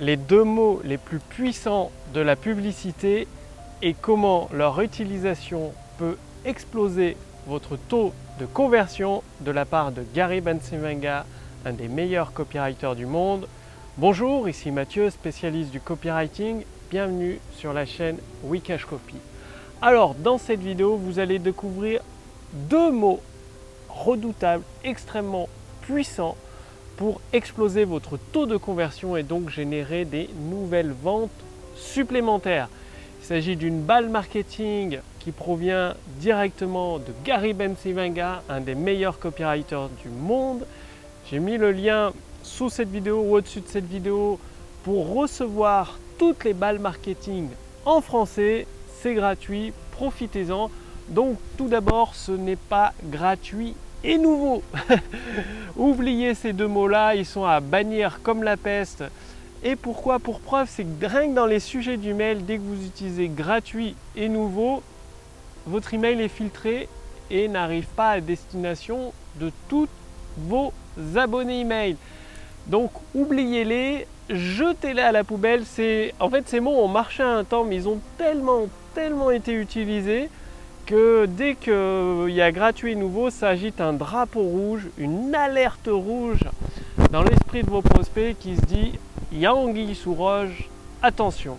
les deux mots les plus puissants de la publicité et comment leur utilisation peut exploser votre taux de conversion de la part de Gary Bensivenga, un des meilleurs copywriters du monde. Bonjour, ici Mathieu, spécialiste du copywriting. Bienvenue sur la chaîne Wikash Copy. Alors, dans cette vidéo, vous allez découvrir deux mots redoutables, extrêmement puissants pour exploser votre taux de conversion et donc générer des nouvelles ventes supplémentaires. Il s'agit d'une balle marketing qui provient directement de Gary Bensivenga, un des meilleurs copywriters du monde. J'ai mis le lien sous cette vidéo ou au-dessus de cette vidéo pour recevoir toutes les balles marketing en français. C'est gratuit, profitez-en. Donc tout d'abord, ce n'est pas gratuit et nouveau. Oubliez ces deux mots-là, ils sont à bannir comme la peste. Et pourquoi? Pour preuve, c'est que rien dans les sujets du mail, dès que vous utilisez gratuit et nouveau, votre email est filtré et n'arrive pas à destination de tous vos abonnés email. Donc oubliez-les, jetez-les à la poubelle. C'est en fait ces mots ont marché un temps, mais ils ont tellement, tellement été utilisés que dès qu'il y a gratuit nouveau, ça agite un drapeau rouge, une alerte rouge dans l'esprit de vos prospects qui se dit il sous roche, attention.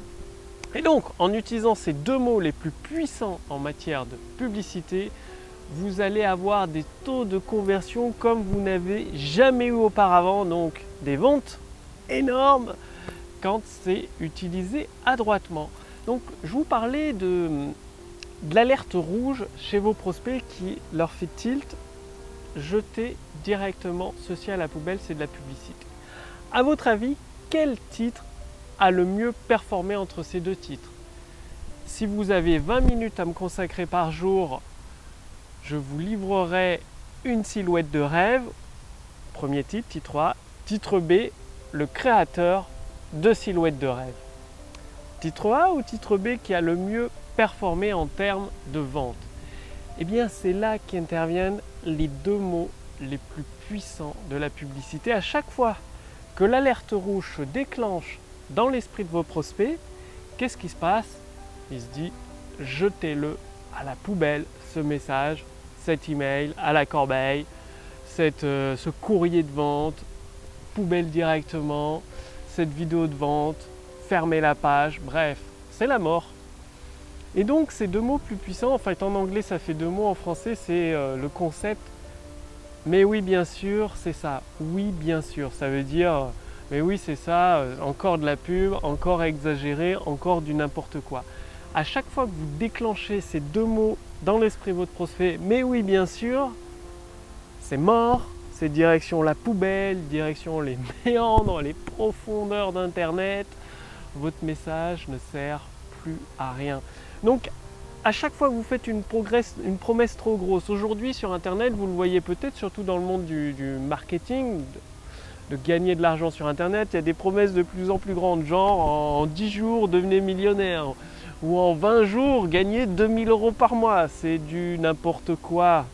Et donc, en utilisant ces deux mots les plus puissants en matière de publicité, vous allez avoir des taux de conversion comme vous n'avez jamais eu auparavant, donc des ventes énormes quand c'est utilisé adroitement. Donc, je vous parlais de de l'alerte rouge chez vos prospects qui leur fait tilt, jetez directement ceci à la poubelle, c'est de la publicité. À votre avis, quel titre a le mieux performé entre ces deux titres? Si vous avez 20 minutes à me consacrer par jour, je vous livrerai une silhouette de rêve. Premier titre, titre A. Titre B, le créateur de silhouettes de rêve. Titre A ou titre B qui a le mieux performer en termes de vente Eh bien, c'est là qu'interviennent les deux mots les plus puissants de la publicité. À chaque fois que l'alerte rouge se déclenche dans l'esprit de vos prospects, qu'est-ce qui se passe? Il se dit jetez-le à la poubelle, ce message, cet email, à la corbeille, euh, ce courrier de vente, poubelle directement, cette vidéo de vente, fermez la page, bref, c'est la mort. Et donc ces deux mots plus puissants, en fait en anglais ça fait deux mots, en français c'est euh, le concept. Mais oui bien sûr c'est ça, oui bien sûr, ça veut dire mais oui c'est ça, euh, encore de la pub, encore exagéré, encore du n'importe quoi. À chaque fois que vous déclenchez ces deux mots dans l'esprit de votre prospect, mais oui bien sûr, c'est mort, c'est direction la poubelle, direction les méandres, les profondeurs d'internet, votre message ne sert plus à rien. Donc, à chaque fois que vous faites une, promesse trop grosse, aujourd'hui sur Internet, vous le voyez peut-être, surtout dans le monde du, marketing, de, gagner de l'argent sur Internet, il y a des promesses de plus en plus grandes, genre en 10 jours, devenez millionnaire, ou en 20 jours, gagnez 2000 euros par mois. C'est du n'importe quoi.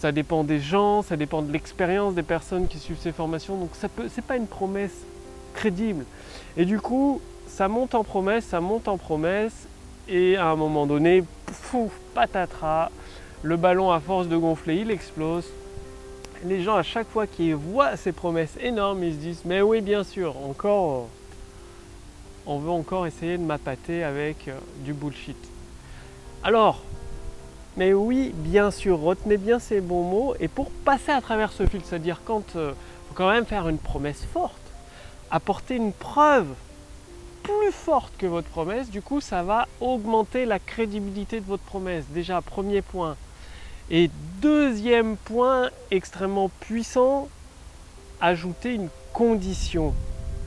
Ça dépend des gens, ça dépend de l'expérience des personnes qui suivent ces formations, donc ce n'est pas une promesse crédible. Et du coup, ça monte en promesse, ça monte en promesse, et à un moment donné, patatras, le ballon à force de gonfler, il explose. Les gens à chaque fois qu'ils voient ces promesses énormes, ils se disent mais oui bien sûr, encore on veut encore essayer de m'appâter avec euh, du bullshit. Alors, mais oui, bien sûr, retenez bien ces bons mots et pour passer à travers ce fil, c'est-à-dire quand il euh, faut quand même faire une promesse forte, apporter une preuve plus forte que votre promesse, du coup ça va augmenter la crédibilité de votre promesse. Déjà, premier point. Et deuxième point extrêmement puissant, ajouter une condition.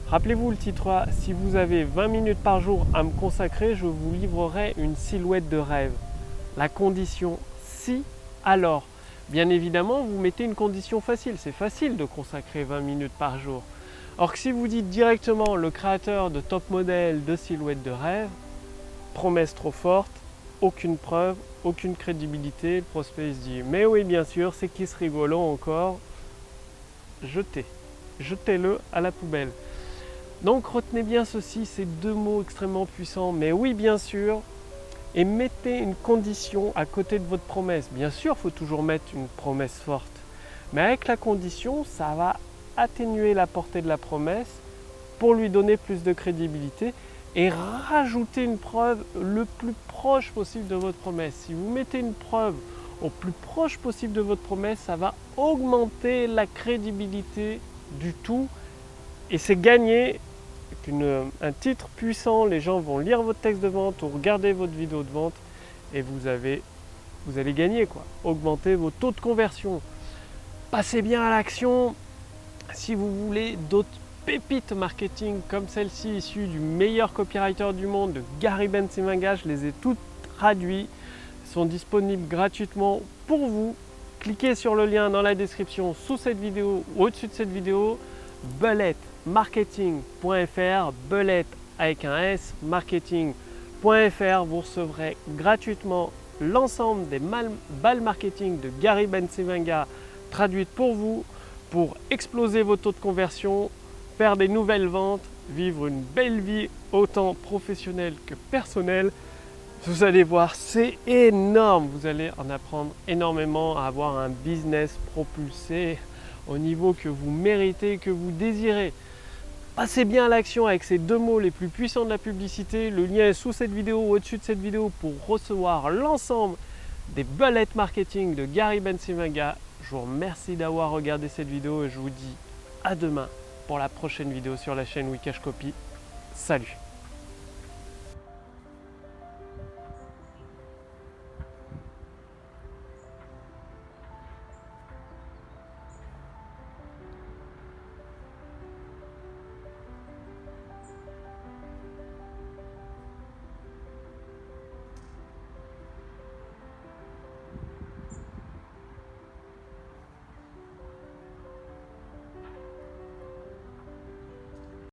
Rappelez-vous le titre si vous avez 20 minutes par jour à me consacrer, je vous livrerai une silhouette de rêve. La condition si, alors. Bien évidemment, vous mettez une condition facile. C'est facile de consacrer 20 minutes par jour. Or que si vous dites directement le créateur de top modèle de silhouette de rêve, promesse trop forte, aucune preuve, aucune crédibilité, le prospect se dit mais oui bien sûr, c'est qui ce rigolo encore? Jetez, jetez-le à la poubelle. Donc retenez bien ceci, ces deux mots extrêmement puissants. Mais oui, bien sûr, et mettez une condition à côté de votre promesse. Bien sûr, il faut toujours mettre une promesse forte. Mais avec la condition, ça va atténuer la portée de la promesse pour lui donner plus de crédibilité et rajouter une preuve le plus proche possible de votre promesse. Si vous mettez une preuve au plus proche possible de votre promesse, ça va augmenter la crédibilité du tout et c'est gagné un titre puissant, les gens vont lire votre texte de vente ou regarder votre vidéo de vente et vous, avez, vous allez gagner, quoi. augmenter vos taux de conversion. Passez bien à l'action. Si vous voulez d'autres pépites marketing comme celle-ci issue du meilleur copywriter du monde, de Gary Bensimanga, je les ai toutes traduites, sont disponibles gratuitement pour vous. Cliquez sur le lien dans la description sous cette vidéo ou au-dessus de cette vidéo. Bullet marketing.fr, belette avec un S, marketing.fr, vous recevrez gratuitement l'ensemble des balles marketing de Gary Bensevenga traduites pour vous pour exploser vos taux de conversion, faire des nouvelles ventes, vivre une belle vie autant professionnelle que personnelle. Vous allez voir, c'est énorme. Vous allez en apprendre énormément à avoir un business propulsé au niveau que vous méritez, que vous désirez. Passez bien à l'action avec ces deux mots les plus puissants de la publicité. Le lien est sous cette vidéo ou au-dessus de cette vidéo pour recevoir l'ensemble des bullet marketing de Gary Bensimaga. Vous remercie d'avoir regardé cette vidéo et je vous dis à demain pour la prochaine vidéo sur la chaîne Wikash Copy. Salut